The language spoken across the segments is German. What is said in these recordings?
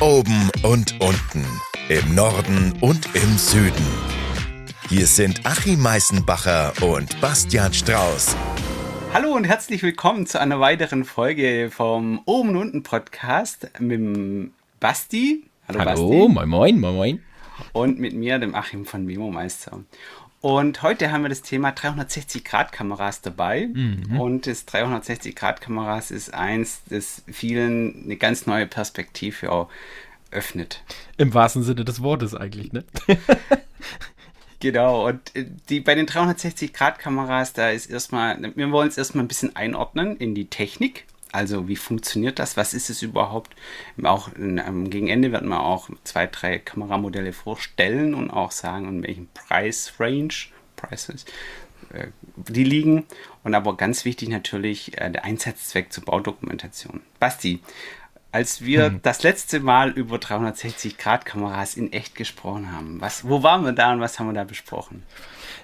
Oben und unten, im Norden und im Süden. Hier sind Achim Meißenbacher und Bastian Strauß. Hallo und herzlich willkommen zu einer weiteren Folge vom Oben und Unten Podcast mit Basti. Hallo, Hallo Basti. moin moin, moin moin. Und mit mir, dem Achim von Memo Meister. Und heute haben wir das Thema 360-Grad-Kameras dabei. Mhm. Und das 360-Grad-Kameras ist eins, das vielen eine ganz neue Perspektive auch öffnet. Im wahrsten Sinne des Wortes eigentlich, ne? genau, und äh, die, bei den 360-Grad-Kameras, da ist erstmal, wir wollen es erstmal ein bisschen einordnen in die Technik. Also wie funktioniert das? Was ist es überhaupt? Auch ähm, gegen Ende werden wir auch zwei, drei Kameramodelle vorstellen und auch sagen, in welchem Preis-Range Prices, äh, die liegen. Und aber ganz wichtig natürlich äh, der Einsatzzweck zur Baudokumentation. Basti, als wir hm. das letzte Mal über 360-Grad-Kameras in echt gesprochen haben, was, wo waren wir da und was haben wir da besprochen?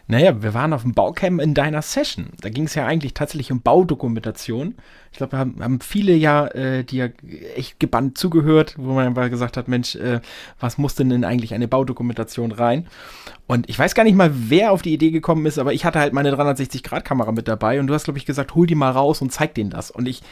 Naja, wir waren auf dem Baucamp in deiner Session. Da ging es ja eigentlich tatsächlich um Baudokumentation. Ich glaube, wir haben, haben, viele ja äh, dir echt gebannt zugehört, wo man einfach gesagt hat, Mensch, äh, was muss denn in eigentlich eine Baudokumentation rein? Und ich weiß gar nicht mal, wer auf die Idee gekommen ist, aber ich hatte halt meine 360-Grad-Kamera mit dabei und du hast, glaube ich, gesagt, hol die mal raus und zeig denen das. Und ich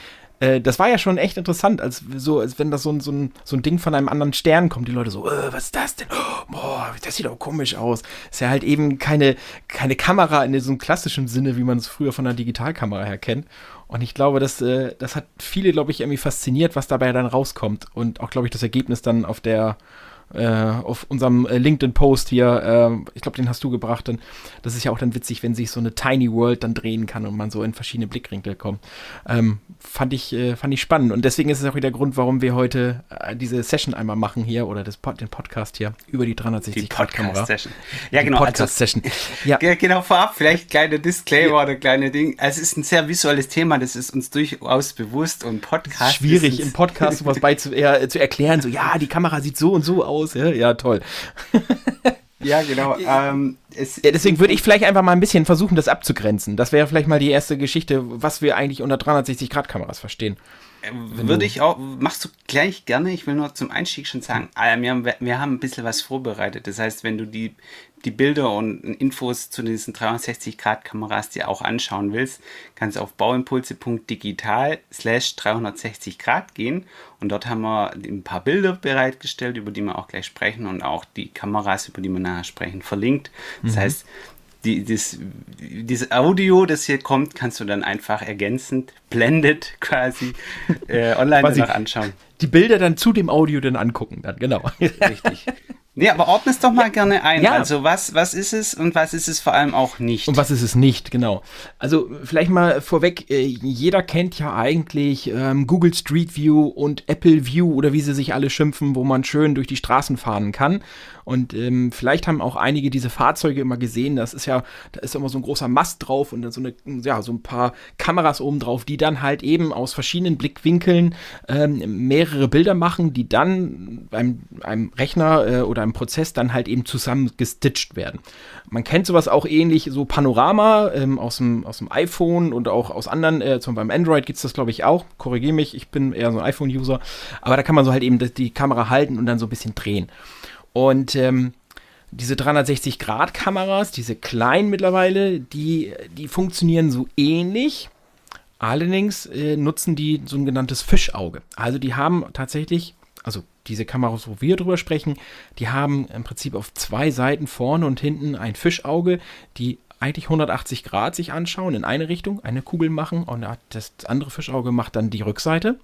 äh, das war ja schon echt interessant, als so, als wenn das so ein, so, ein, so ein Ding von einem anderen Stern kommt. Die Leute so, äh, was ist das denn? Boah, das sieht auch komisch aus. Ist ja halt eben keine, keine Kamera in so einem klassischen Sinne, wie man es früher von einer Digitalkamera her kennt. Und ich glaube, das, äh, das hat viele, glaube ich, irgendwie fasziniert, was dabei dann rauskommt. Und auch, glaube ich, das Ergebnis dann auf der auf unserem äh, LinkedIn-Post hier, äh, ich glaube, den hast du gebracht, dann, das ist ja auch dann witzig, wenn sich so eine Tiny World dann drehen kann und man so in verschiedene Blickwinkel kommt. Ähm, fand, ich, äh, fand ich spannend und deswegen ist es auch wieder der Grund, warum wir heute äh, diese Session einmal machen hier oder das den Podcast hier über die 360-Grad-Kamera. Ja, genau. Podcast-Session. Also, ja. Genau, vorab vielleicht kleine Disclaimer ja. oder kleine Ding. Es ist ein sehr visuelles Thema, das ist uns durchaus bewusst und Podcast. Schwierig, im Podcast sowas bei zu, äh, zu erklären, so, ja, die Kamera sieht so und so aus aus. Ja, ja toll. Ja, genau. Ähm, ja, deswegen würde ich vielleicht einfach mal ein bisschen versuchen, das abzugrenzen. Das wäre vielleicht mal die erste Geschichte, was wir eigentlich unter 360-Grad-Kameras verstehen. Würde ich auch, machst du gleich gerne. Ich will nur zum Einstieg schon sagen, ah, wir haben, wir haben ein bisschen was vorbereitet. Das heißt, wenn du die, die Bilder und Infos zu diesen 360-Grad-Kameras dir auch anschauen willst, kannst du auf bauimpulse.digital slash 360 Grad gehen und dort haben wir ein paar Bilder bereitgestellt, über die wir auch gleich sprechen und auch die Kameras, über die wir nachher sprechen, verlinkt. Das mhm. heißt, die, das, dieses Audio, das hier kommt, kannst du dann einfach ergänzend, blendet quasi äh, online quasi anschauen. Die Bilder dann zu dem Audio dann angucken, dann genau. Richtig. Nee, aber ordne es doch mal ja, gerne ein. Ja. Also was, was ist es und was ist es vor allem auch nicht? Und was ist es nicht, genau. Also vielleicht mal vorweg, äh, jeder kennt ja eigentlich ähm, Google Street View und Apple View oder wie sie sich alle schimpfen, wo man schön durch die Straßen fahren kann. Und ähm, vielleicht haben auch einige diese Fahrzeuge immer gesehen. Das ist ja, da ist immer so ein großer Mast drauf und dann so eine, ja, so ein paar Kameras oben drauf, die dann halt eben aus verschiedenen Blickwinkeln ähm, mehrere Bilder machen, die dann beim einem Rechner äh, oder einem Prozess dann halt eben zusammen gestitcht werden. Man kennt sowas auch ähnlich, so Panorama ähm, aus, dem, aus dem iPhone und auch aus anderen, äh, zum Beispiel beim Android gibt es das glaube ich auch. Korrigiere mich, ich bin eher so ein iPhone-User. Aber da kann man so halt eben die Kamera halten und dann so ein bisschen drehen. Und ähm, diese 360-Grad-Kameras, diese kleinen mittlerweile, die, die funktionieren so ähnlich. Allerdings äh, nutzen die so ein genanntes Fischauge. Also die haben tatsächlich, also diese Kameras, wo wir drüber sprechen, die haben im Prinzip auf zwei Seiten vorne und hinten ein Fischauge, die eigentlich 180 Grad sich anschauen, in eine Richtung, eine Kugel machen und das andere Fischauge macht dann die Rückseite.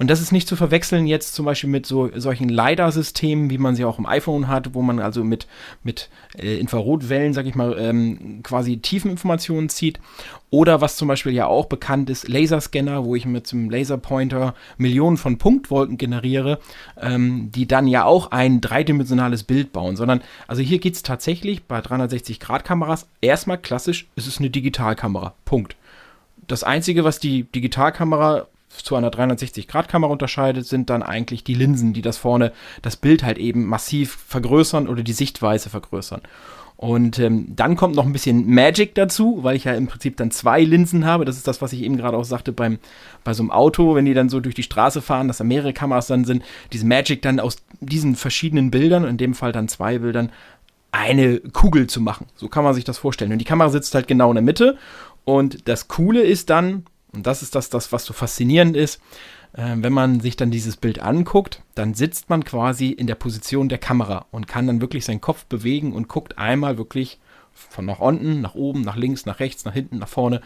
Und das ist nicht zu verwechseln jetzt zum Beispiel mit so solchen LiDAR-Systemen, wie man sie auch im iPhone hat, wo man also mit, mit äh, Infrarotwellen, sag ich mal, ähm, quasi Tiefeninformationen zieht. Oder was zum Beispiel ja auch bekannt ist, Laserscanner, wo ich mit dem Laserpointer Millionen von Punktwolken generiere, ähm, die dann ja auch ein dreidimensionales Bild bauen. Sondern, also hier geht es tatsächlich bei 360-Grad-Kameras erstmal klassisch, es ist eine Digitalkamera. Punkt. Das Einzige, was die Digitalkamera zu einer 360-Grad-Kamera unterscheidet, sind dann eigentlich die Linsen, die das vorne, das Bild halt eben massiv vergrößern oder die Sichtweise vergrößern. Und ähm, dann kommt noch ein bisschen Magic dazu, weil ich ja im Prinzip dann zwei Linsen habe. Das ist das, was ich eben gerade auch sagte beim, bei so einem Auto, wenn die dann so durch die Straße fahren, dass da mehrere Kameras dann sind. Diese Magic dann aus diesen verschiedenen Bildern, in dem Fall dann zwei Bildern, eine Kugel zu machen. So kann man sich das vorstellen. Und die Kamera sitzt halt genau in der Mitte. Und das Coole ist dann, und das ist das, das was so faszinierend ist, äh, wenn man sich dann dieses Bild anguckt, dann sitzt man quasi in der Position der Kamera und kann dann wirklich seinen Kopf bewegen und guckt einmal wirklich von nach unten, nach oben, nach links, nach rechts, nach hinten, nach vorne.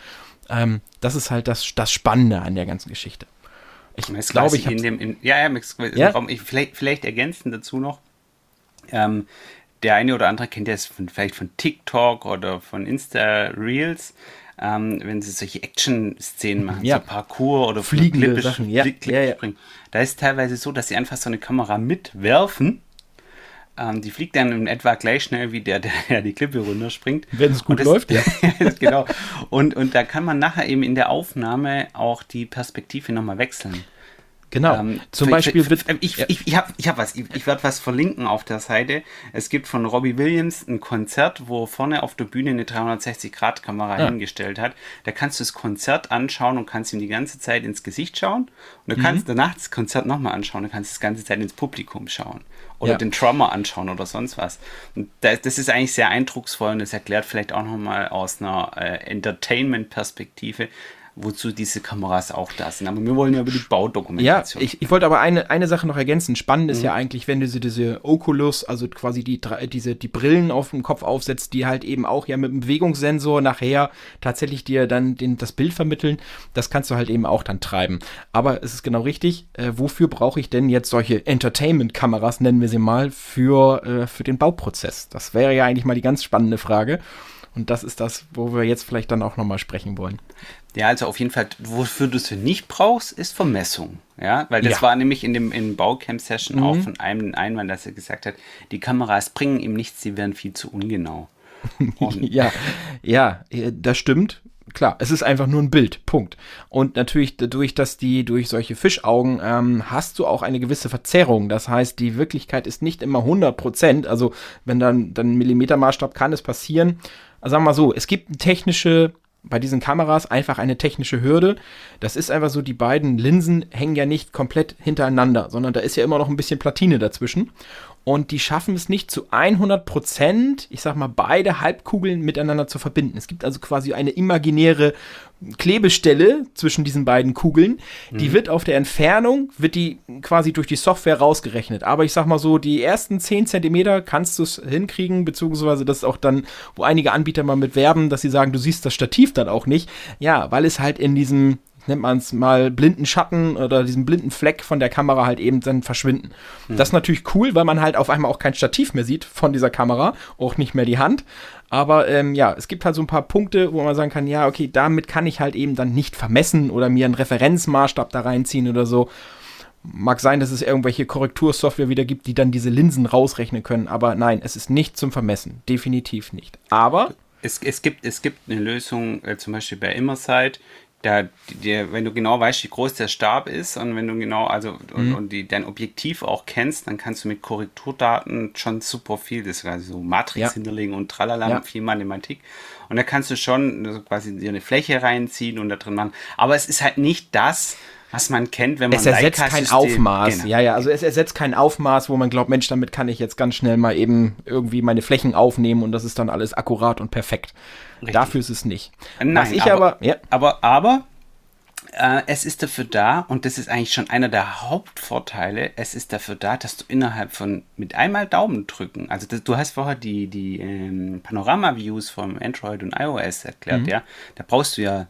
Ähm, das ist halt das, das Spannende an der ganzen Geschichte. Ich glaube, ich in dem, in, ja, ja, ja? Ich, vielleicht, vielleicht ergänzen dazu noch. Ähm, der eine oder andere kennt das von, vielleicht von TikTok oder von Insta Reels ähm, wenn sie solche Action-Szenen machen, ja. so Parkour oder fliegende Klippe, Sachen, ja. Klippe ja, ja. springen. Da ist teilweise so, dass sie einfach so eine Kamera mitwerfen. Ähm, die fliegt dann in etwa gleich schnell wie der, der die Klippe runterspringt. Wenn es gut das, läuft, ja. genau. Und, und da kann man nachher eben in der Aufnahme auch die Perspektive nochmal wechseln. Genau. Ähm, Zum Beispiel wird. Ich, ja. ich, ich habe ich hab was. Ich, ich werde was verlinken auf der Seite. Es gibt von Robbie Williams ein Konzert, wo vorne auf der Bühne eine 360-Grad-Kamera ja. hingestellt hat. Da kannst du das Konzert anschauen und kannst ihm die ganze Zeit ins Gesicht schauen. Und du kannst mhm. danach das Konzert nochmal anschauen und kannst das ganze Zeit ins Publikum schauen. Oder ja. den Drummer anschauen oder sonst was. Und das, das, ist eigentlich sehr eindrucksvoll und das erklärt vielleicht auch nochmal aus einer äh, Entertainment-Perspektive, wozu diese Kameras auch da sind. Aber wir wollen ja über die Baudokumentation. Ja, ich, ich wollte aber eine, eine Sache noch ergänzen. Spannend ist mhm. ja eigentlich, wenn du diese, diese Oculus, also quasi die, diese, die Brillen auf dem Kopf aufsetzt, die halt eben auch ja mit dem Bewegungssensor nachher tatsächlich dir dann den, das Bild vermitteln. Das kannst du halt eben auch dann treiben. Aber es ist genau richtig. Äh, wofür brauche ich denn jetzt solche Entertainment-Kameras, nennen wir sie mal, für, äh, für den Bauprozess? Das wäre ja eigentlich mal die ganz spannende Frage. Und das ist das, wo wir jetzt vielleicht dann auch nochmal sprechen wollen. Ja, also auf jeden Fall, wofür du es nicht brauchst, ist Vermessung. Ja, weil das ja. war nämlich in dem in Baucamp-Session mhm. auch von einem Einwand, dass er gesagt hat, die Kameras bringen ihm nichts, sie werden viel zu ungenau. ja, ja, das stimmt. Klar, es ist einfach nur ein Bild, Punkt. Und natürlich dadurch, dass die durch solche Fischaugen ähm, hast du auch eine gewisse Verzerrung. Das heißt, die Wirklichkeit ist nicht immer 100 Prozent. Also wenn dann dann Millimetermaßstab kann es passieren. Also sagen wir mal so, es gibt eine technische bei diesen Kameras einfach eine technische Hürde. Das ist einfach so, die beiden Linsen hängen ja nicht komplett hintereinander, sondern da ist ja immer noch ein bisschen Platine dazwischen. Und die schaffen es nicht zu 100 Prozent, ich sag mal, beide Halbkugeln miteinander zu verbinden. Es gibt also quasi eine imaginäre Klebestelle zwischen diesen beiden Kugeln. Die mhm. wird auf der Entfernung, wird die quasi durch die Software rausgerechnet. Aber ich sag mal so, die ersten 10 Zentimeter kannst du es hinkriegen, beziehungsweise das ist auch dann, wo einige Anbieter mal mit werben, dass sie sagen, du siehst das Stativ dann auch nicht. Ja, weil es halt in diesem nennt man es mal, blinden Schatten oder diesen blinden Fleck von der Kamera halt eben dann verschwinden. Mhm. Das ist natürlich cool, weil man halt auf einmal auch kein Stativ mehr sieht von dieser Kamera, auch nicht mehr die Hand. Aber ähm, ja, es gibt halt so ein paar Punkte, wo man sagen kann, ja, okay, damit kann ich halt eben dann nicht vermessen oder mir einen Referenzmaßstab da reinziehen oder so. Mag sein, dass es irgendwelche Korrektursoftware wieder gibt, die dann diese Linsen rausrechnen können, aber nein, es ist nicht zum Vermessen. Definitiv nicht. Aber. Es, es, gibt, es gibt eine Lösung, äh, zum Beispiel bei Immersight, der, der, wenn du genau weißt, wie groß der Stab ist und wenn du genau, also und, mhm. und die, dein Objektiv auch kennst, dann kannst du mit Korrekturdaten schon super viel, das ist quasi so Matrix ja. hinterlegen und tralala, ja. viel Mathematik. Und da kannst du schon quasi dir eine Fläche reinziehen und da drin machen. Aber es ist halt nicht das, was man kennt, wenn man Es ersetzt kein Aufmaß. Genau. Ja, ja, also es ersetzt kein Aufmaß, wo man glaubt, Mensch, damit kann ich jetzt ganz schnell mal eben irgendwie meine Flächen aufnehmen und das ist dann alles akkurat und perfekt. Richtig. Dafür ist es nicht. Nein, was ich aber, aber, ja. aber, aber äh, es ist dafür da, und das ist eigentlich schon einer der Hauptvorteile, es ist dafür da, dass du innerhalb von mit einmal Daumen drücken, also das, du hast vorher die, die ähm, Panorama-Views vom Android und iOS erklärt, mhm. ja, da brauchst du ja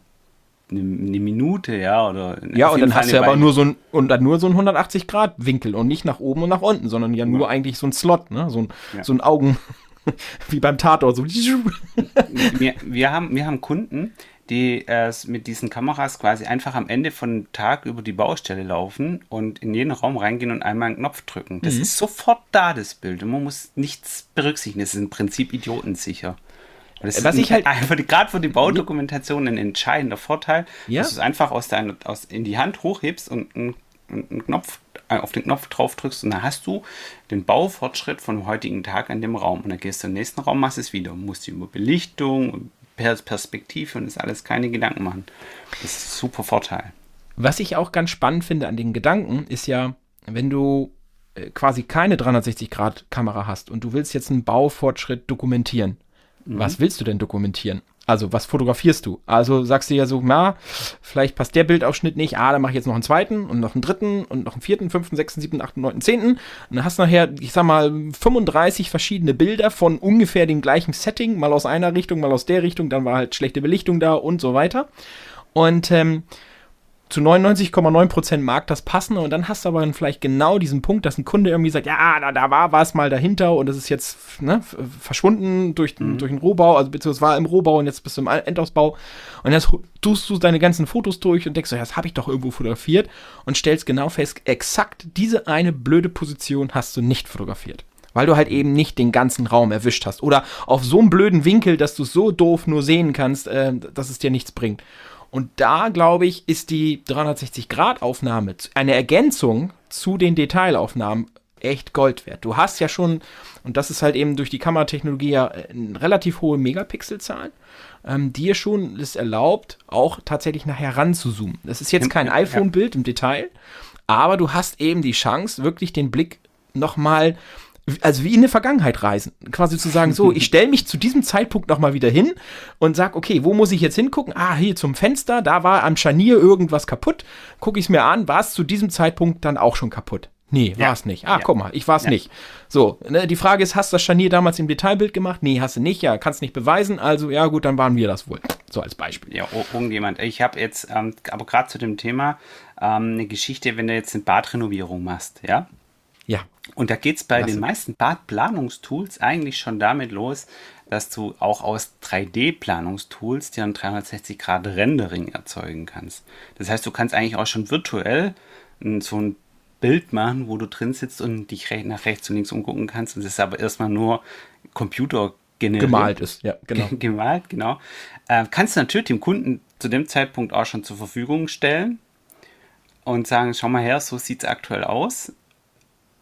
eine, Minute, ja, oder ja, und dann hast du aber nur so ein und dann nur so ein 180 Grad Winkel und nicht nach oben und nach unten, sondern ja nur ja. eigentlich so ein Slot, ne, so ein ja. so ein Augen wie beim Tatort so. wir, wir haben wir haben Kunden, die äh, mit diesen Kameras quasi einfach am Ende von Tag über die Baustelle laufen und in jeden Raum reingehen und einmal einen Knopf drücken. Das mhm. ist sofort da, das Bild. Und man muss nichts berücksichtigen. Das ist im Prinzip idiotensicher. Das Was ich halt einfach gerade für die Baudokumentation ein entscheidender Vorteil, ja? dass du es einfach aus deiner, aus, in die Hand hochhebst und einen einen Knopf, äh, auf den Knopf drauf drückst und dann hast du den Baufortschritt vom heutigen Tag an dem Raum. Und dann gehst du den nächsten Raum, machst es wieder. Du musst über Belichtung, Perspektive und das alles keine Gedanken machen. Das ist ein super Vorteil. Was ich auch ganz spannend finde an den Gedanken, ist ja, wenn du äh, quasi keine 360-Grad-Kamera hast und du willst jetzt einen Baufortschritt dokumentieren. Mhm. Was willst du denn dokumentieren? Also, was fotografierst du? Also sagst du ja so, na, vielleicht passt der Bildausschnitt nicht. Ah, dann mache ich jetzt noch einen zweiten und noch einen dritten und noch einen vierten, fünften, sechsten, siebten, achten, neunten, zehnten. Und dann hast du nachher, ich sag mal, 35 verschiedene Bilder von ungefähr dem gleichen Setting. Mal aus einer Richtung, mal aus der Richtung. Dann war halt schlechte Belichtung da und so weiter. Und ähm, zu 99,9% mag das passen und dann hast du aber vielleicht genau diesen Punkt, dass ein Kunde irgendwie sagt, ja, da, da war was mal dahinter und das ist jetzt ne, verschwunden durch, mhm. durch den Rohbau, also beziehungsweise war im Rohbau und jetzt bist du im Endausbau und jetzt tust du deine ganzen Fotos durch und denkst ja, das habe ich doch irgendwo fotografiert und stellst genau fest, exakt diese eine blöde Position hast du nicht fotografiert weil du halt eben nicht den ganzen Raum erwischt hast. Oder auf so einem blöden Winkel, dass du es so doof nur sehen kannst, äh, dass es dir nichts bringt. Und da, glaube ich, ist die 360-Grad-Aufnahme eine Ergänzung zu den Detailaufnahmen echt Gold wert. Du hast ja schon, und das ist halt eben durch die Kameratechnologie ja eine relativ hohe Megapixelzahl, ähm, dir schon es erlaubt, auch tatsächlich nachher ranzuzoomen. Das ist jetzt kein iPhone-Bild im Detail, aber du hast eben die Chance, wirklich den Blick nochmal mal also wie in die Vergangenheit reisen. Quasi zu sagen, so, ich stelle mich zu diesem Zeitpunkt nochmal wieder hin und sag, okay, wo muss ich jetzt hingucken? Ah, hier zum Fenster, da war am Scharnier irgendwas kaputt. Gucke ich es mir an, war es zu diesem Zeitpunkt dann auch schon kaputt? Nee, war es nicht. Ah, ja. guck mal, ich war es ja. nicht. So, ne, die Frage ist, hast du das Scharnier damals im Detailbild gemacht? Nee, hast du nicht. Ja, kannst nicht beweisen. Also, ja gut, dann waren wir das wohl. So als Beispiel. Ja, irgendjemand. Ich habe jetzt, ähm, aber gerade zu dem Thema, ähm, eine Geschichte, wenn du jetzt eine Badrenovierung machst, ja? Ja. Und da geht es bei Klasse. den meisten Badplanungstools eigentlich schon damit los, dass du auch aus 3D-Planungstools dir ein 360-Grad-Rendering erzeugen kannst. Das heißt, du kannst eigentlich auch schon virtuell so ein Bild machen, wo du drin sitzt und dich nach rechts und links umgucken kannst. Und das ist aber erstmal nur Computer generiert. Gemalt ist, ja, genau. Gemalt, genau. Äh, kannst du natürlich dem Kunden zu dem Zeitpunkt auch schon zur Verfügung stellen und sagen, schau mal her, so sieht es aktuell aus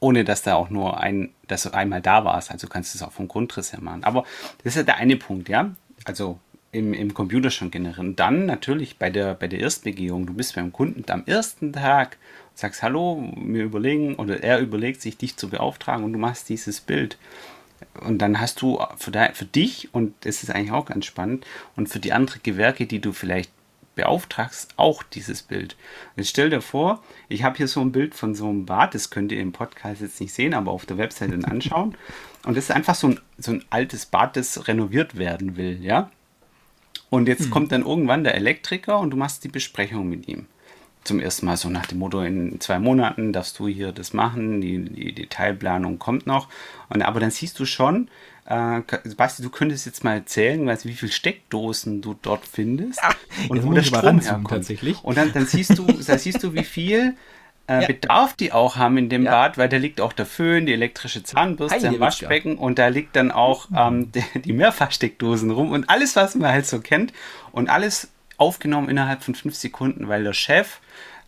ohne dass da auch nur ein, dass du einmal da warst. Also kannst du es auch vom Grundriss her machen. Aber das ist ja der eine Punkt, ja. Also im, im Computer schon generieren. Dann natürlich bei der, bei der Erstbegehung. Du bist beim Kunden am ersten Tag, sagst Hallo, wir überlegen oder er überlegt sich, dich zu beauftragen und du machst dieses Bild. Und dann hast du für, für dich, und das ist eigentlich auch ganz spannend, und für die anderen Gewerke, die du vielleicht beauftragst, auch dieses Bild. Jetzt stell dir vor, ich habe hier so ein Bild von so einem Bad, das könnt ihr im Podcast jetzt nicht sehen, aber auf der Webseite anschauen. Und das ist einfach so ein, so ein altes Bad, das renoviert werden will, ja. Und jetzt hm. kommt dann irgendwann der Elektriker und du machst die Besprechung mit ihm. Zum ersten Mal so nach dem Motto, in zwei Monaten darfst du hier das machen, die, die Detailplanung kommt noch. Und, aber dann siehst du schon, äh, Basti, du könntest jetzt mal erzählen, weißt, wie viele Steckdosen du dort findest ja, und wo der Strom herkommt. Tatsächlich. Und dann, dann, siehst du, da siehst du, wie viel äh, ja. Bedarf die auch haben in dem ja. Bad, weil da liegt auch der Föhn, die elektrische Zahnbürste im Waschbecken und da liegt dann auch ähm, die, die Mehrfachsteckdosen rum und alles, was man halt so kennt und alles aufgenommen innerhalb von fünf Sekunden, weil der Chef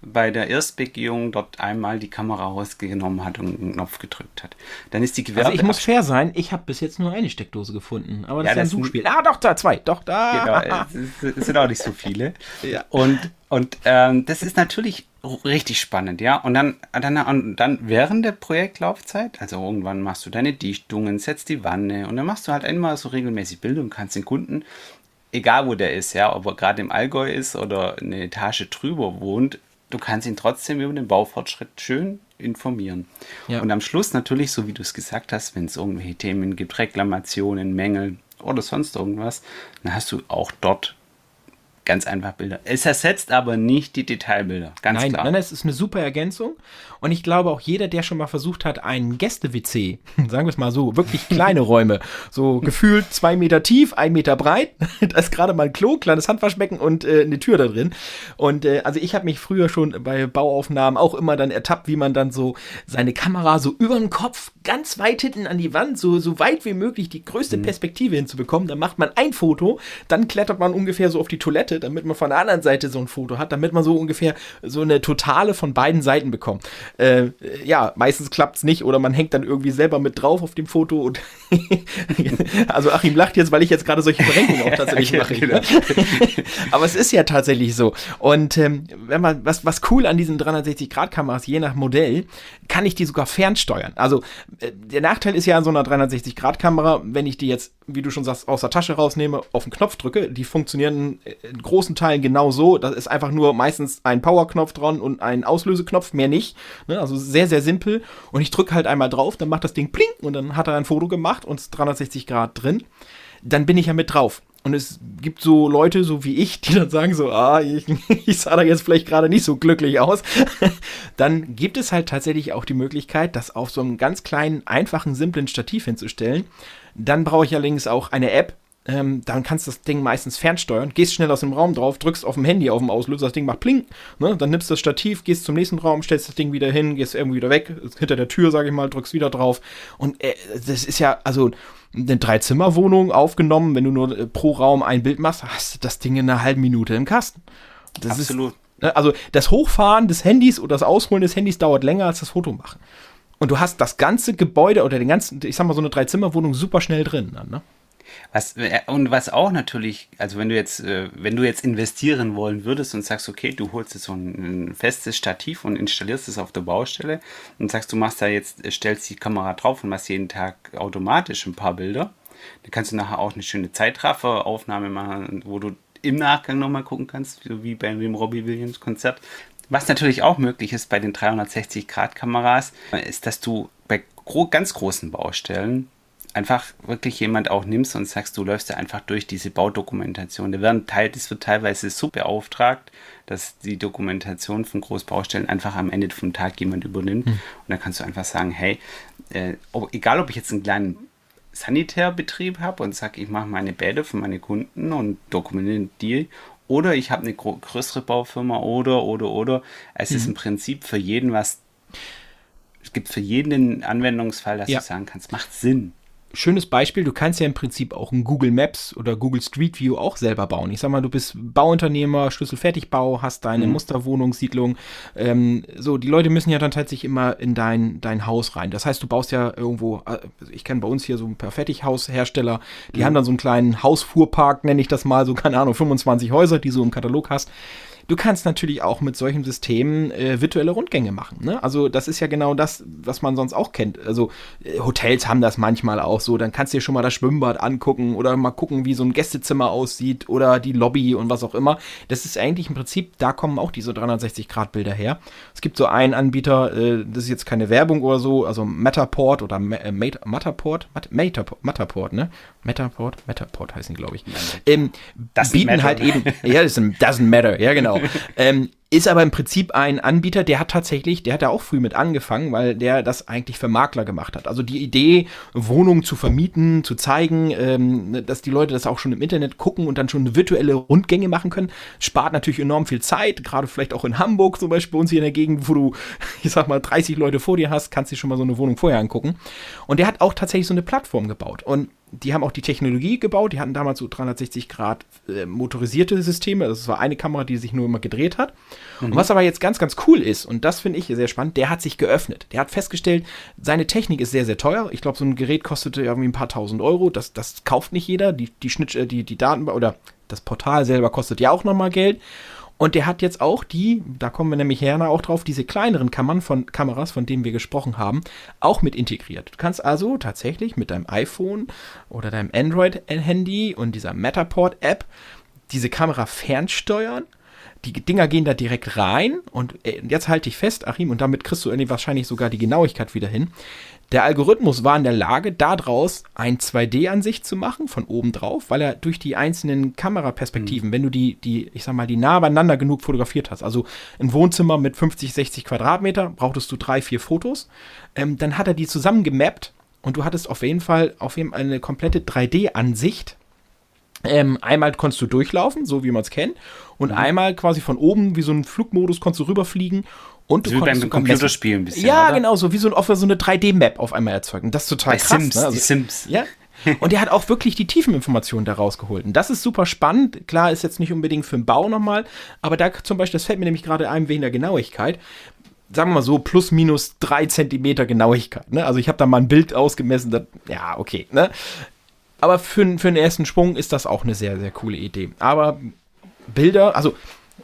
bei der Erstbegehung dort einmal die Kamera rausgenommen hat und einen Knopf gedrückt hat. Dann ist die Gewerbe. Also ich muss fair sein, ich habe bis jetzt nur eine Steckdose gefunden, aber das ja, ist ja ein Suchspiel. Ah, doch, da, zwei, doch, da. Genau, es sind auch nicht so viele. ja. Und, und ähm, das ist natürlich richtig spannend, ja. Und dann, dann, und dann während der Projektlaufzeit, also irgendwann machst du deine Dichtungen, setzt die Wanne und dann machst du halt einmal so regelmäßig Bilder und kannst den Kunden egal wo der ist, ja, ob er gerade im Allgäu ist oder eine Etage drüber wohnt, du kannst ihn trotzdem über den Baufortschritt schön informieren. Ja. Und am Schluss natürlich, so wie du es gesagt hast, wenn es irgendwelche Themen gibt, Reklamationen, Mängel oder sonst irgendwas, dann hast du auch dort ganz einfach Bilder. Es ersetzt aber nicht die Detailbilder, ganz nein, klar. Nein, es ist eine super Ergänzung. Und ich glaube auch jeder, der schon mal versucht hat, einen Gäste-WC, sagen wir es mal so, wirklich kleine Räume, so gefühlt zwei Meter tief, ein Meter breit, da ist gerade mal ein Klo, kleines Handwaschbecken und äh, eine Tür da drin. Und äh, also ich habe mich früher schon bei Bauaufnahmen auch immer dann ertappt, wie man dann so seine Kamera so über den Kopf ganz weit hinten an die Wand, so, so weit wie möglich die größte mhm. Perspektive hinzubekommen. Dann macht man ein Foto, dann klettert man ungefähr so auf die Toilette Seite, damit man von der anderen Seite so ein Foto hat, damit man so ungefähr so eine Totale von beiden Seiten bekommt. Äh, ja, meistens klappt es nicht oder man hängt dann irgendwie selber mit drauf auf dem Foto und also Achim lacht jetzt, weil ich jetzt gerade solche Berechnungen auch tatsächlich mache. Genau. Aber es ist ja tatsächlich so. Und ähm, wenn man was, was cool an diesen 360-Grad-Kameras, je nach Modell, kann ich die sogar fernsteuern. Also äh, der Nachteil ist ja an so einer 360-Grad-Kamera, wenn ich die jetzt, wie du schon sagst, aus der Tasche rausnehme, auf den Knopf drücke, die funktionieren in großen Teilen genau so. Da ist einfach nur meistens ein Power-Knopf dran und ein Auslöseknopf, mehr nicht. Ne? Also sehr, sehr simpel. Und ich drücke halt einmal drauf, dann macht das Ding pling und dann hat er ein Foto gemacht und 360 Grad drin. Dann bin ich ja mit drauf. Und es gibt so Leute, so wie ich, die dann sagen so, ah, ich, ich sah da jetzt vielleicht gerade nicht so glücklich aus. dann gibt es halt tatsächlich auch die Möglichkeit, das auf so einem ganz kleinen, einfachen, simplen Stativ hinzustellen. Dann brauche ich allerdings auch eine App, ähm, dann kannst du das Ding meistens fernsteuern, gehst schnell aus dem Raum drauf, drückst auf dem Handy auf dem Auslöser, das Ding macht pling, ne? dann nimmst du das Stativ, gehst zum nächsten Raum, stellst das Ding wieder hin, gehst irgendwie wieder weg, hinter der Tür, sage ich mal, drückst wieder drauf und äh, das ist ja, also eine Dreizimmerwohnung aufgenommen, wenn du nur äh, pro Raum ein Bild machst, hast du das Ding in einer halben Minute im Kasten. Das Absolut. Ist, ne? also das Hochfahren des Handys oder das Ausholen des Handys dauert länger als das Foto machen. Und du hast das ganze Gebäude oder den ganzen, ich sag mal so eine Dreizimmerwohnung super schnell drin dann, ne? Was, äh, und was auch natürlich, also wenn du jetzt, äh, wenn du jetzt investieren wollen würdest und sagst, okay, du holst jetzt so ein, ein festes Stativ und installierst es auf der Baustelle und sagst, du machst da jetzt, stellst die Kamera drauf und machst jeden Tag automatisch ein paar Bilder, dann kannst du nachher auch eine schöne Zeitrafferaufnahme machen, wo du im Nachgang nochmal gucken kannst, wie bei dem Robbie Williams Konzert. Was natürlich auch möglich ist bei den 360-Grad-Kameras, ist, dass du bei ganz großen Baustellen einfach wirklich jemand auch nimmst und sagst, du läufst ja einfach durch diese Baudokumentation. Da werden teil, das wird teilweise so beauftragt, dass die Dokumentation von Großbaustellen einfach am Ende vom Tag jemand übernimmt. Mhm. Und dann kannst du einfach sagen, hey, äh, ob, egal ob ich jetzt einen kleinen Sanitärbetrieb habe und sage, ich mache meine Bäder für meine Kunden und dokumentiere die oder ich habe eine größere Baufirma oder, oder, oder. Es mhm. ist im Prinzip für jeden was. Es gibt für jeden den Anwendungsfall, dass ja. du sagen kannst, macht Sinn schönes Beispiel, du kannst ja im Prinzip auch ein Google Maps oder Google Street View auch selber bauen. Ich sag mal, du bist Bauunternehmer, Schlüsselfertigbau, hast deine mhm. Musterwohnungssiedlung. Ähm, so, die Leute müssen ja dann tatsächlich immer in dein, dein Haus rein. Das heißt, du baust ja irgendwo, äh, ich kenne bei uns hier so ein paar Fertighaushersteller, die mhm. haben dann so einen kleinen Hausfuhrpark, nenne ich das mal, so keine Ahnung, 25 Häuser, die du im Katalog hast. Du kannst natürlich auch mit solchen Systemen äh, virtuelle Rundgänge machen. Ne? Also das ist ja genau das, was man sonst auch kennt. Also äh, Hotels haben das manchmal auch so. Dann kannst du dir schon mal das Schwimmbad angucken oder mal gucken, wie so ein Gästezimmer aussieht oder die Lobby und was auch immer. Das ist eigentlich im Prinzip, da kommen auch diese 360-Grad-Bilder her. Es gibt so einen Anbieter, äh, das ist jetzt keine Werbung oder so, also Matterport oder äh, Matterport, Matterport, Matterport, ne? Matterport, Matterport heißen die, glaube ich. Ähm, bieten halt eben, ja, das doesn't matter, ja genau. Ähm, ist aber im Prinzip ein Anbieter, der hat tatsächlich, der hat da auch früh mit angefangen, weil der das eigentlich für Makler gemacht hat. Also die Idee, Wohnungen zu vermieten, zu zeigen, ähm, dass die Leute das auch schon im Internet gucken und dann schon virtuelle Rundgänge machen können, spart natürlich enorm viel Zeit, gerade vielleicht auch in Hamburg zum Beispiel bei uns hier in der Gegend, wo du, ich sag mal, 30 Leute vor dir hast, kannst dir schon mal so eine Wohnung vorher angucken. Und der hat auch tatsächlich so eine Plattform gebaut. Und die haben auch die Technologie gebaut. Die hatten damals so 360 Grad äh, motorisierte Systeme. Das war eine Kamera, die sich nur immer gedreht hat. Mhm. Und was aber jetzt ganz, ganz cool ist, und das finde ich sehr spannend, der hat sich geöffnet. Der hat festgestellt, seine Technik ist sehr, sehr teuer. Ich glaube, so ein Gerät kostete irgendwie ein paar tausend Euro. Das, das kauft nicht jeder. Die, die Schnitt, äh, die, die Daten oder das Portal selber kostet ja auch nochmal Geld. Und der hat jetzt auch die, da kommen wir nämlich her auch drauf, diese kleineren Kammern von Kameras, von denen wir gesprochen haben, auch mit integriert. Du kannst also tatsächlich mit deinem iPhone oder deinem Android-Handy und dieser Matterport-App diese Kamera fernsteuern. Die Dinger gehen da direkt rein und äh, jetzt halte ich fest, Achim, und damit kriegst du wahrscheinlich sogar die Genauigkeit wieder hin. Der Algorithmus war in der Lage, daraus ein 2D-Ansicht zu machen, von oben drauf, weil er durch die einzelnen Kameraperspektiven, mhm. wenn du die, die, ich sag mal, die nah beieinander genug fotografiert hast, also ein Wohnzimmer mit 50, 60 Quadratmeter, brauchtest du drei, vier Fotos, ähm, dann hat er die zusammengemappt und du hattest auf jeden Fall auf jeden Fall eine komplette 3D-Ansicht. Ähm, einmal konntest du durchlaufen, so wie man es kennt, und mhm. einmal quasi von oben, wie so ein Flugmodus, konntest du rüberfliegen und du wie beim Computerspiel ein bisschen. Ja, oder? genau, so wie so, ein, so eine 3D-Map auf einmal erzeugen. Das ist total Bei krass. Sims, ne? also, die Sims. Ja, Und der hat auch wirklich die Tiefeninformationen daraus geholt. Und das ist super spannend. Klar, ist jetzt nicht unbedingt für den Bau nochmal, aber da zum Beispiel, das fällt mir nämlich gerade ein wegen der Genauigkeit. Sagen wir mal so, plus minus drei Zentimeter Genauigkeit. Ne? Also ich habe da mal ein Bild ausgemessen. Das, ja, okay. Ne? Aber für, für den ersten Sprung ist das auch eine sehr, sehr coole Idee. Aber Bilder, also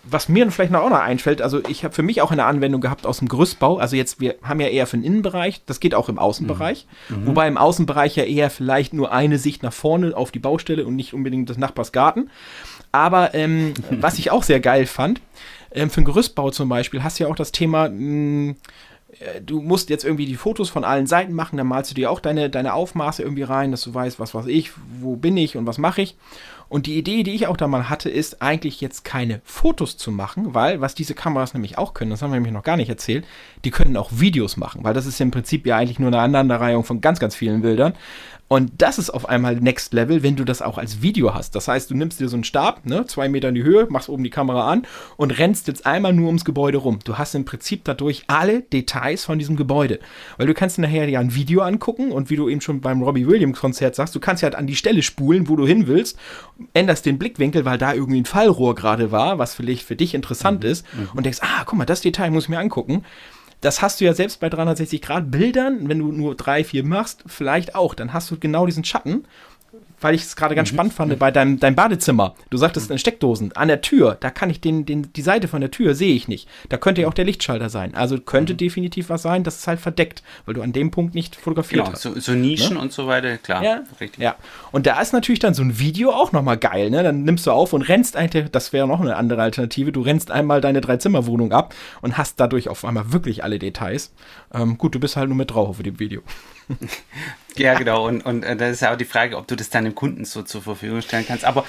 was mir vielleicht noch auch noch einfällt, also ich habe für mich auch eine Anwendung gehabt aus dem Gerüstbau. Also jetzt, wir haben ja eher für den Innenbereich, das geht auch im Außenbereich. Mhm. mhm. Wobei im Außenbereich ja eher vielleicht nur eine Sicht nach vorne auf die Baustelle und nicht unbedingt das Nachbarsgarten. Aber ähm, was ich auch sehr geil fand, ähm, für den Gerüstbau zum Beispiel, hast du ja auch das Thema, mh, mm, äh, du musst jetzt irgendwie die Fotos von allen Seiten machen, dann malst du dir auch deine, deine Aufmaße irgendwie rein, dass du weißt, was weiß ich, wo bin ich und was mache ich. Und die Idee, die ich auch da mal hatte, ist eigentlich jetzt keine Fotos zu machen, weil was diese Kameras nämlich auch können, das haben wir nämlich noch gar nicht erzählt, die können auch Videos machen, weil das ist ja im Prinzip ja eigentlich nur eine Aneinanderreihung von ganz, ganz vielen Bildern. Und das ist auf einmal Next Level, wenn du das auch als Video hast. Das heißt, du nimmst dir so einen Stab, ne, zwei Meter in die Höhe, machst oben die Kamera an und rennst jetzt einmal nur ums Gebäude rum. Du hast im Prinzip dadurch alle Details von diesem Gebäude. Weil du kannst nachher ja ein Video angucken und wie du eben schon beim Robbie Williams Konzert sagst, du kannst ja halt an die Stelle spulen, wo du hin willst, änderst den Blickwinkel, weil da irgendwie ein Fallrohr gerade war, was vielleicht für dich interessant mhm. ist mhm. und denkst, ah, guck mal, das Detail muss ich mir angucken das hast du ja selbst bei 360 Grad Bildern, wenn du nur drei, vier machst, vielleicht auch. Dann hast du genau diesen Schatten weil ich es gerade ganz mhm. spannend fand, bei deinem, deinem Badezimmer. Du sagtest mhm. in Steckdosen. An der Tür, da kann ich den, den, die Seite von der Tür sehe ich nicht. Da könnte ja auch der Lichtschalter sein. Also könnte mhm. definitiv was sein, das ist halt verdeckt, weil du an dem Punkt nicht fotografiert genau, hast. So, so Nischen ne? und so weiter, klar. Ja, richtig. Ja. Und da ist natürlich dann so ein Video auch nochmal geil, ne? Dann nimmst du auf und rennst eigentlich, das wäre noch eine andere Alternative, du rennst einmal deine Dreizimmerwohnung ab und hast dadurch auf einmal wirklich alle Details. Ähm, gut, du bist halt nur mit drauf auf dem Video. Ja, genau. Und, und äh, das ist ja auch die Frage, ob du das deinem Kunden so zur Verfügung stellen kannst. Aber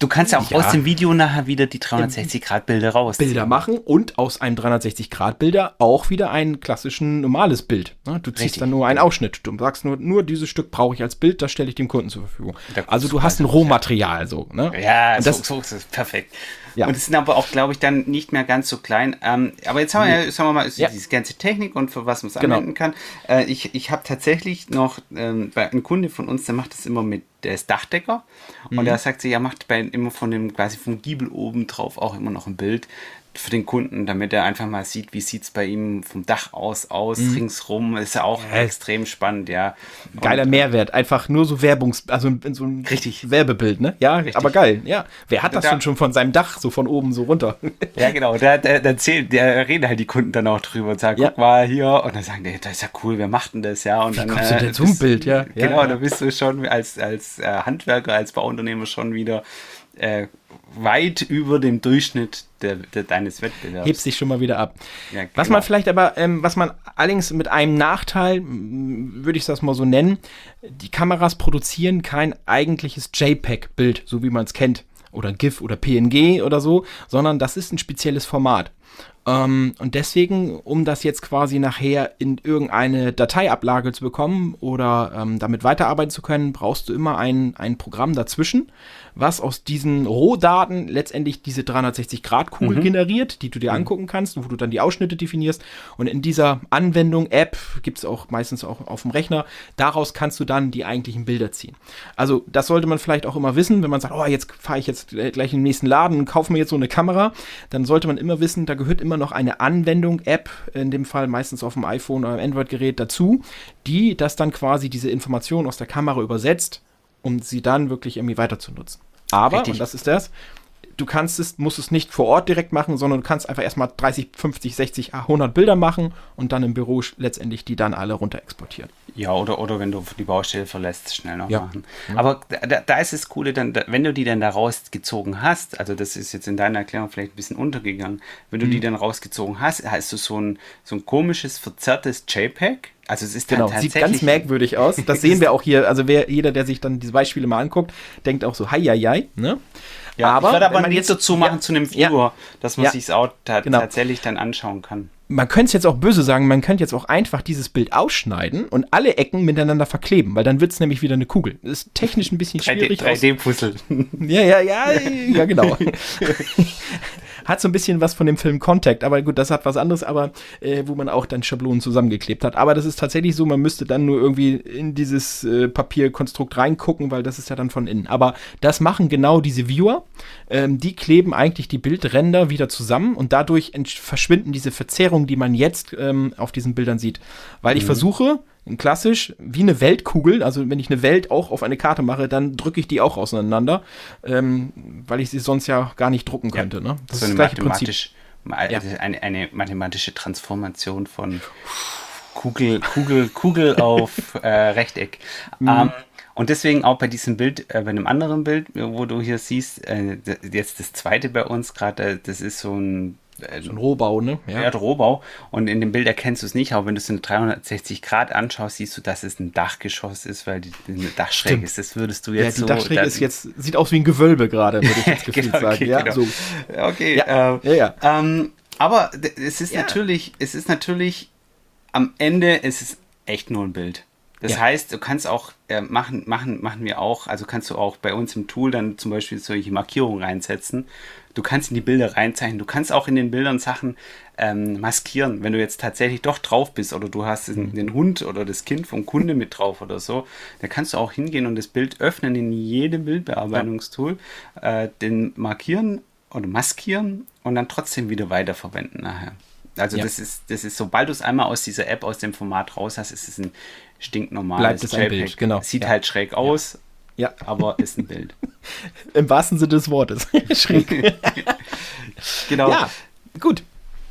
du kannst ja auch ja. aus dem Video nachher wieder die 360-Grad-Bilder raus. Bilder machen und aus einem 360-Grad-Bilder auch wieder ein klassischen normales Bild. Ne? Du ziehst Richtig. dann nur einen Ausschnitt. Du sagst nur, nur dieses Stück brauche ich als Bild, das stelle ich dem Kunden zur Verfügung. Also du hast ein Rohmaterial so. Ne? Ja, und das, so, so ist perfekt. Ja. Und es sind aber auch, glaube ich, dann nicht mehr ganz so klein. Ähm, aber jetzt haben wir ja, sagen wir mal, ja. diese ganze Technik und für was man es genau. anwenden kann. Äh, ich ich habe tatsächlich noch ähm, bei ein Kunde von uns, der macht das immer mit, der ist Dachdecker mhm. und der sagt sich, er macht bei immer von dem quasi vom Giebel oben drauf auch immer noch ein Bild für den Kunden, damit er einfach mal sieht, wie sieht es bei ihm vom Dach aus aus, mhm. ringsrum. Ist ja auch ja. extrem spannend, ja. Und, Geiler Mehrwert, einfach nur so Werbungs, also so ein richtig. Werbebild, ne? Ja, richtig. aber geil, ja. Wer hat das da, denn schon von seinem Dach, so von oben so runter? Ja, genau, der, der, der erzählt, der reden halt die Kunden dann auch drüber und sagen, ja. guck mal hier, und dann sagen die, das ist ja cool, wer macht denn das, ja? Und wie dann kommst du denn zum Bild, ja? Genau, ja. da bist du schon als, als äh, Handwerker, als Bauunternehmer schon wieder äh, weit über dem Durchschnitt der, der, deines Wettbewerbs. Hebt sich schon mal wieder ab. Ja, genau. Was man vielleicht aber, ähm, was man allerdings mit einem Nachteil, würde ich das mal so nennen, die Kameras produzieren kein eigentliches JPEG-Bild, so wie man es kennt. Oder GIF oder PNG oder so, sondern das ist ein spezielles Format. Ähm, und deswegen, um das jetzt quasi nachher in irgendeine Dateiablage zu bekommen oder ähm, damit weiterarbeiten zu können, brauchst du immer ein, ein Programm dazwischen, was aus diesen Rohdaten letztendlich diese 360-Grad-Kugel mhm. generiert, die du dir mhm. angucken kannst, wo du dann die Ausschnitte definierst. Und in dieser Anwendung, App, gibt es auch meistens auch auf dem Rechner, daraus kannst du dann die eigentlichen Bilder ziehen. Also das sollte man vielleicht auch immer wissen, wenn man sagt, oh, jetzt fahre ich jetzt gleich in den nächsten Laden und kaufe mir jetzt so eine Kamera, dann sollte man immer wissen, da gehört immer noch eine Anwendung, App, in dem Fall meistens auf dem iPhone oder Android-Gerät dazu, die das dann quasi diese Information aus der Kamera übersetzt, um sie dann wirklich irgendwie weiter zu nutzen. Aber, Richtig. und das ist das, du kannst es, musst es nicht vor Ort direkt machen, sondern du kannst einfach erstmal 30, 50, 60, 100 Bilder machen und dann im Büro letztendlich die dann alle runter exportieren. Ja, oder, oder wenn du die Baustelle verlässt, schnell noch ja. machen. Aber da, da, ist das Coole, dann, da, wenn du die dann da rausgezogen hast, also das ist jetzt in deiner Erklärung vielleicht ein bisschen untergegangen, wenn du mhm. die dann rausgezogen hast, hast du so ein, so ein komisches, verzerrtes JPEG. Also es ist genau, sieht ganz merkwürdig aus. Das sehen wir auch hier. Also wer, jeder, der sich dann diese Beispiele mal anguckt, denkt auch so, hei, hei, hei, ne? Ja, aber ich werde aber jetzt dazu machen ja, zu einem Viewer, ja, dass man ja, sich auch genau. tatsächlich dann anschauen kann. Man könnte es jetzt auch böse sagen, man könnte jetzt auch einfach dieses Bild ausschneiden und alle Ecken miteinander verkleben, weil dann wird es nämlich wieder eine Kugel. Das ist technisch ein bisschen schwierig. 3D-Puzzle. ja, ja, ja, ja, genau. hat so ein bisschen was von dem Film Contact, aber gut, das hat was anderes, aber äh, wo man auch dann Schablonen zusammengeklebt hat. Aber das ist tatsächlich so, man müsste dann nur irgendwie in dieses äh, Papierkonstrukt reingucken, weil das ist ja dann von innen. Aber das machen genau diese Viewer. Ähm, die kleben eigentlich die Bildränder wieder zusammen und dadurch verschwinden diese Verzerrungen, die man jetzt ähm, auf diesen Bildern sieht. Weil ich mhm. versuche, klassisch wie eine Weltkugel, also wenn ich eine Welt auch auf eine Karte mache, dann drücke ich die auch auseinander, ähm, weil ich sie sonst ja gar nicht drucken könnte. Ja, ne? Das so ist das gleiche Prinzip. Also eine, eine mathematische Transformation von Kugel, Kugel, Kugel auf äh, Rechteck. Mhm. Ähm, und deswegen auch bei diesem Bild, äh, bei einem anderen Bild, wo du hier siehst, äh, jetzt das zweite bei uns gerade, das ist so ein äh, so ein Rohbau, ne? Ja. ja, Rohbau. Und in dem Bild erkennst du es nicht, aber wenn du es in 360 Grad anschaust, siehst du, dass es ein Dachgeschoss ist, weil die, eine Dachschräge Stimmt. ist. Das würdest du jetzt ja, die so. Dachschräge ist jetzt, sieht aus wie ein Gewölbe gerade, würde ich jetzt gefühlt genau, sagen. Okay, ja, genau. so. okay. Ja, äh, ja, ja. Ähm, aber es ist natürlich, es ist natürlich am Ende, es ist echt nur ein Bild. Das ja. heißt, du kannst auch äh, machen, machen, machen wir auch, also kannst du auch bei uns im Tool dann zum Beispiel solche Markierungen reinsetzen. Du kannst in die Bilder reinzeichnen. Du kannst auch in den Bildern Sachen ähm, maskieren. Wenn du jetzt tatsächlich doch drauf bist oder du hast den, den, Hund oder das Kind vom Kunde mit drauf oder so, dann kannst du auch hingehen und das Bild öffnen in jedem Bildbearbeitungstool, ja. äh, den markieren oder maskieren und dann trotzdem wieder weiterverwenden nachher. Also ja. das ist, das ist, sobald du es einmal aus dieser App, aus dem Format raus hast, ist es ein stinknormales Bleibt es ein Bild, genau. Sieht ja. halt schräg aus, ja. aber ist ein Bild. Im wahrsten Sinne des Wortes. schräg. genau. Ja, gut.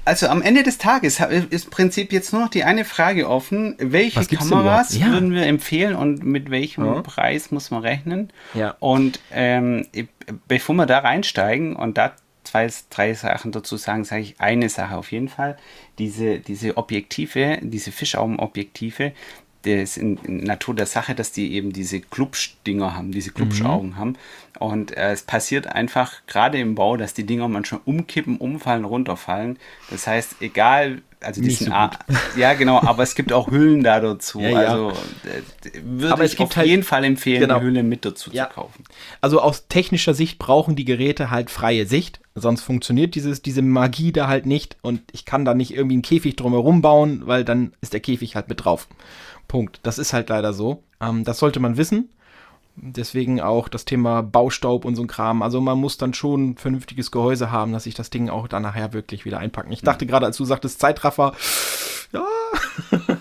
Also am Ende des Tages ist im Prinzip jetzt nur noch die eine Frage offen. Welche Kameras ja. würden wir empfehlen und mit welchem ja. Preis muss man rechnen? Ja. Und ähm, bevor wir da reinsteigen und da zwei, drei Sachen dazu sagen, sage ich eine Sache auf jeden Fall. Diese, diese Objektive, diese Fischaugenobjektive, das in, in Natur der Sache, dass die eben diese Klubschdinger haben, diese Klubschaugen mhm. haben. Und äh, es passiert einfach gerade im Bau, dass die Dinger manchmal umkippen, umfallen, runterfallen. Das heißt, egal, also die sind, so ja genau, aber es gibt auch Hüllen da dazu. Ja, ja. Also äh, würde aber ich auf halt, jeden Fall empfehlen, genau. eine Hülle mit dazu ja. zu kaufen. Also aus technischer Sicht brauchen die Geräte halt freie Sicht, sonst funktioniert dieses, diese Magie da halt nicht und ich kann da nicht irgendwie einen Käfig drumherum bauen, weil dann ist der Käfig halt mit drauf. Punkt. Das ist halt leider so. Ähm, das sollte man wissen. Deswegen auch das Thema Baustaub und so ein Kram. Also man muss dann schon ein vernünftiges Gehäuse haben, dass sich das Ding auch dann nachher wirklich wieder einpacken. Ich dachte mhm. gerade, als du sagtest Zeitraffer, ja,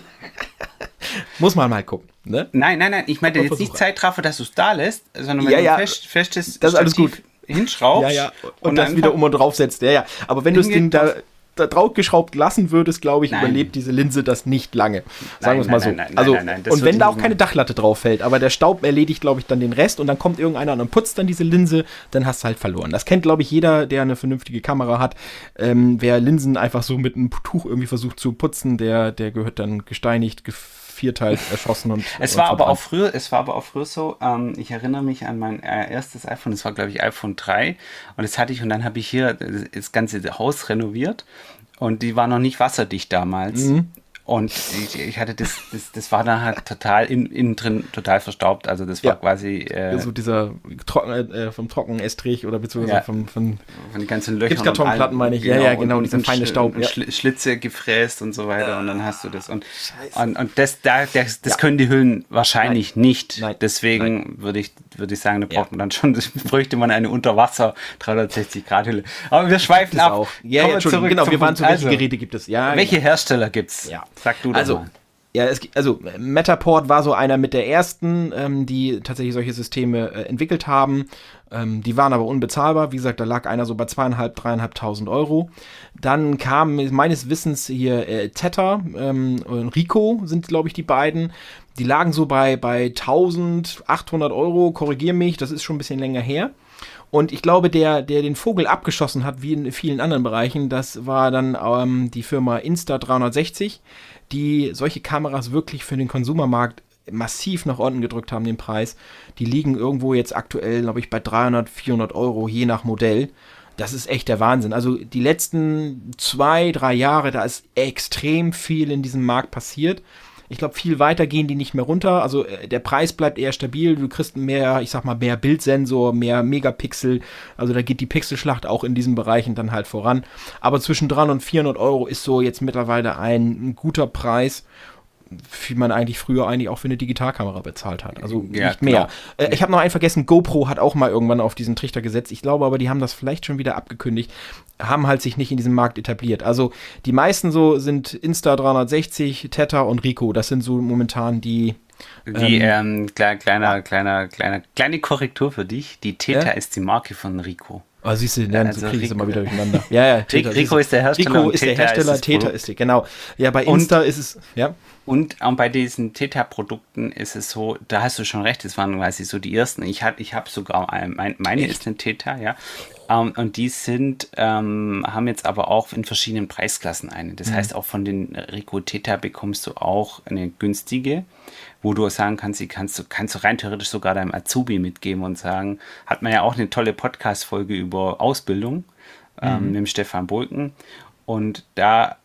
muss man mal gucken. Ne? Nein, nein, nein. Ich meine jetzt nicht Zeitraffer, dass du es da lässt, sondern wenn ja, ja. du fest, festes das ist alles gut. hinschraubst. Ja, ja. Und, und das wieder um und drauf setzt. Ja, ja. Aber wenn du das Ding da da drauf geschraubt lassen würdest, glaube ich, nein. überlebt diese Linse das nicht lange. Sagen wir es mal so. Nein, also, und wenn da auch keine Dachlatte drauf fällt, aber der Staub erledigt, glaube ich, dann den Rest und dann kommt irgendeiner und putzt dann diese Linse, dann hast du halt verloren. Das kennt, glaube ich, jeder, der eine vernünftige Kamera hat. Ähm, wer Linsen einfach so mit einem Tuch irgendwie versucht zu putzen, der, der gehört dann gesteinigt, vierteilt erschossen und. Es war aber auch früher, es war aber auch früher so, ähm, ich erinnere mich an mein äh, erstes iPhone, das war glaube ich iPhone 3 und das hatte ich und dann habe ich hier das ganze Haus renoviert und die war noch nicht wasserdicht damals. Mhm. Und ich, ich, hatte das, das, das war dann halt total in, innen drin total verstaubt. Also das war ja. quasi. Äh, so dieser Trocken, äh, vom Trockenestrich oder beziehungsweise ja. von, von, von den ganzen Löchern. Gipskartonplatten meine ich. Genau, ja, ja, genau, und, dieser feine Staub. Und ja. Schlitze gefräst und so weiter. Und dann hast du das. Und, und, und das, da, das, das können die Hüllen wahrscheinlich Nein. nicht. Nein. Deswegen würde ich, würde ich sagen, da braucht man dann schon, bräuchte man eine Unterwasser 360 Grad Hülle. Aber wir schweifen ab. Auch. Ja, ja, zurück genau, wir waren zu welche also, Geräte gibt es? Ja, welche genau. Hersteller gibt es? Ja. Sag du doch also, mal. Ja, es, also Metaport war so einer mit der ersten, ähm, die tatsächlich solche Systeme äh, entwickelt haben. Ähm, die waren aber unbezahlbar. Wie gesagt, da lag einer so bei zweieinhalb, dreieinhalbtausend Euro. Dann kam meines Wissens hier äh, Theta ähm, und Rico sind, glaube ich, die beiden. Die lagen so bei, bei 1800 Euro. Korrigier mich, das ist schon ein bisschen länger her. Und ich glaube, der, der den Vogel abgeschossen hat, wie in vielen anderen Bereichen, das war dann ähm, die Firma Insta360 die solche Kameras wirklich für den Konsumermarkt massiv nach unten gedrückt haben, den Preis. Die liegen irgendwo jetzt aktuell, glaube ich, bei 300, 400 Euro, je nach Modell. Das ist echt der Wahnsinn. Also die letzten zwei, drei Jahre, da ist extrem viel in diesem Markt passiert. Ich glaube, viel weiter gehen die nicht mehr runter. Also äh, der Preis bleibt eher stabil. Du kriegst mehr, ich sag mal, mehr Bildsensor, mehr Megapixel. Also da geht die Pixelschlacht auch in diesen Bereichen dann halt voran. Aber zwischen 300 und 400 Euro ist so jetzt mittlerweile ein, ein guter Preis wie man eigentlich früher eigentlich auch für eine Digitalkamera bezahlt hat. Also ja, nicht mehr. Äh, ich habe noch einen vergessen, GoPro hat auch mal irgendwann auf diesen Trichter gesetzt. Ich glaube aber, die haben das vielleicht schon wieder abgekündigt, haben halt sich nicht in diesem Markt etabliert. Also die meisten so sind Insta 360, Theta und Rico. Das sind so momentan die die, ähm, ähm, kleiner, kleiner, kleiner, kleine Korrektur für dich. Die Theta ja? ist die Marke von Rico. Oh, siehst du, dann also kriege ich es immer wieder durcheinander. Ja, ja. Theta, Rico ist der Hersteller. Rico ist der Hersteller, ist Theta ist die, genau. Ja, bei Insta und, ist es, ja. Und auch bei diesen Theta-Produkten ist es so, da hast du schon recht, das waren quasi so die ersten. Ich habe ich hab sogar, ein, meine ist ein Theta, ja. Ähm, und die sind, ähm, haben jetzt aber auch in verschiedenen Preisklassen eine. Das mhm. heißt, auch von den Rico Theta bekommst du auch eine günstige wo du sagen kannst, die kannst du, kannst du rein theoretisch sogar deinem Azubi mitgeben und sagen, hat man ja auch eine tolle Podcast-Folge über Ausbildung ähm, mhm. mit dem Stefan Bulken. Und da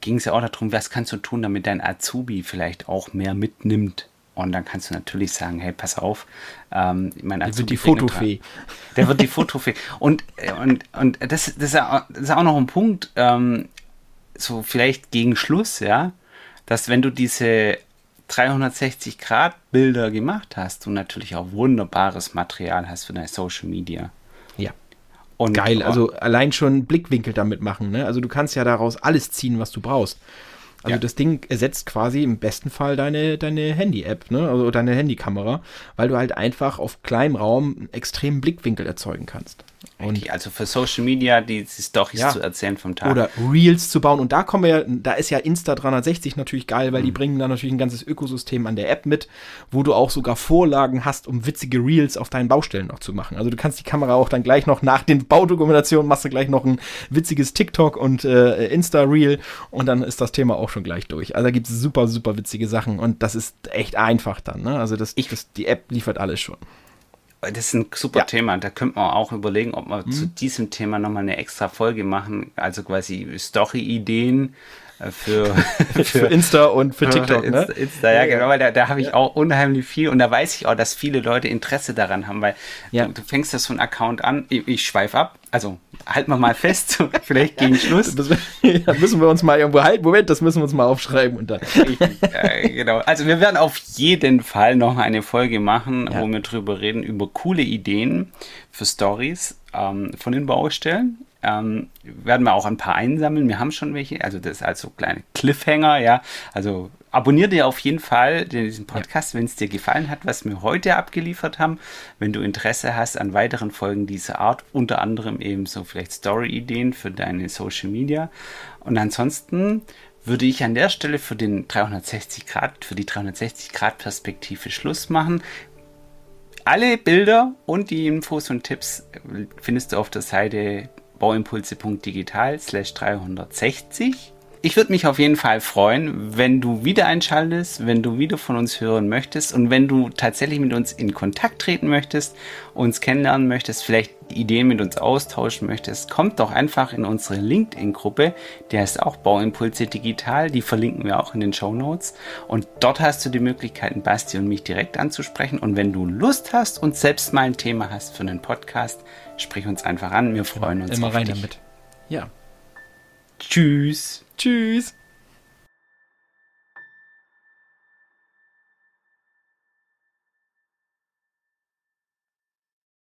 ging es ja auch darum, was kannst du tun, damit dein Azubi vielleicht auch mehr mitnimmt. Und dann kannst du natürlich sagen, hey, pass auf, ähm, mein der wird die Fotofee. Der wird die Fotofee. Und, und, und das, das, ist auch noch ein Punkt, ähm, so vielleicht gegen Schluss, ja, dass wenn du diese 360 Grad Bilder gemacht hast und natürlich auch wunderbares Material hast für deine Social Media. Ja. Und Geil, also allein schon Blickwinkel damit machen. Ne? Also du kannst ja daraus alles ziehen, was du brauchst. Also ja. das Ding ersetzt quasi im besten Fall deine, deine Handy-App, ne? Also deine Handykamera, weil du halt einfach auf kleinem Raum einen extremen Blickwinkel erzeugen kannst. Und also für Social Media die Storys ja. zu erzählen vom Tag. Oder Reels zu bauen. Und da kommen wir ja, da ist ja Insta 360 natürlich geil, weil mhm. die bringen da natürlich ein ganzes Ökosystem an der App mit, wo du auch sogar Vorlagen hast, um witzige Reels auf deinen Baustellen noch zu machen. Also du kannst die Kamera auch dann gleich noch nach den Baudokumentationen machst du gleich noch ein witziges TikTok und äh, Insta-Reel und dann ist das Thema auch schon gleich durch. Also da gibt es super, super witzige Sachen und das ist echt einfach dann. Ne? Also das, ich, das, die App liefert alles schon. Das ist ein super ja. Thema. Da könnte man auch überlegen, ob wir mhm. zu diesem Thema nochmal eine extra Folge machen. Also quasi Story-Ideen für, für, für, Insta und für TikTok, Insta, ne? Insta, ja, genau, weil da, da habe ich auch unheimlich viel und da weiß ich auch, dass viele Leute Interesse daran haben, weil ja. du, du, fängst das so ein Account an, ich, ich schweife ab, also halten wir mal fest, vielleicht gegen Schluss. Da müssen wir uns mal irgendwo halten. Moment, das müssen wir uns mal aufschreiben und dann. Äh, genau. Also wir werden auf jeden Fall noch eine Folge machen, ja. wo wir drüber reden, über coole Ideen für Stories ähm, von den Baustellen. Ähm, werden wir auch ein paar einsammeln. Wir haben schon welche. Also das ist also kleine Cliffhanger, ja. Also abonniere dir auf jeden Fall diesen Podcast, ja. wenn es dir gefallen hat, was wir heute abgeliefert haben. Wenn du Interesse hast an weiteren Folgen dieser Art, unter anderem eben so vielleicht Story-Ideen für deine Social Media. Und ansonsten würde ich an der Stelle für den 360 Grad, für die 360 Grad Perspektive Schluss machen. Alle Bilder und die Infos und Tipps findest du auf der Seite bauimpulse.digital slash 360. Ich würde mich auf jeden Fall freuen, wenn du wieder einschaltest, wenn du wieder von uns hören möchtest und wenn du tatsächlich mit uns in Kontakt treten möchtest, uns kennenlernen möchtest, vielleicht Ideen mit uns austauschen möchtest, kommt doch einfach in unsere LinkedIn-Gruppe, der ist auch Bauimpulse Digital, die verlinken wir auch in den Show Notes. Und dort hast du die Möglichkeiten, Basti und mich direkt anzusprechen. Und wenn du Lust hast und selbst mal ein Thema hast für einen Podcast, sprich uns einfach an, wir freuen uns Immer rein dich. damit. Ja. Tschüss. Tschüss.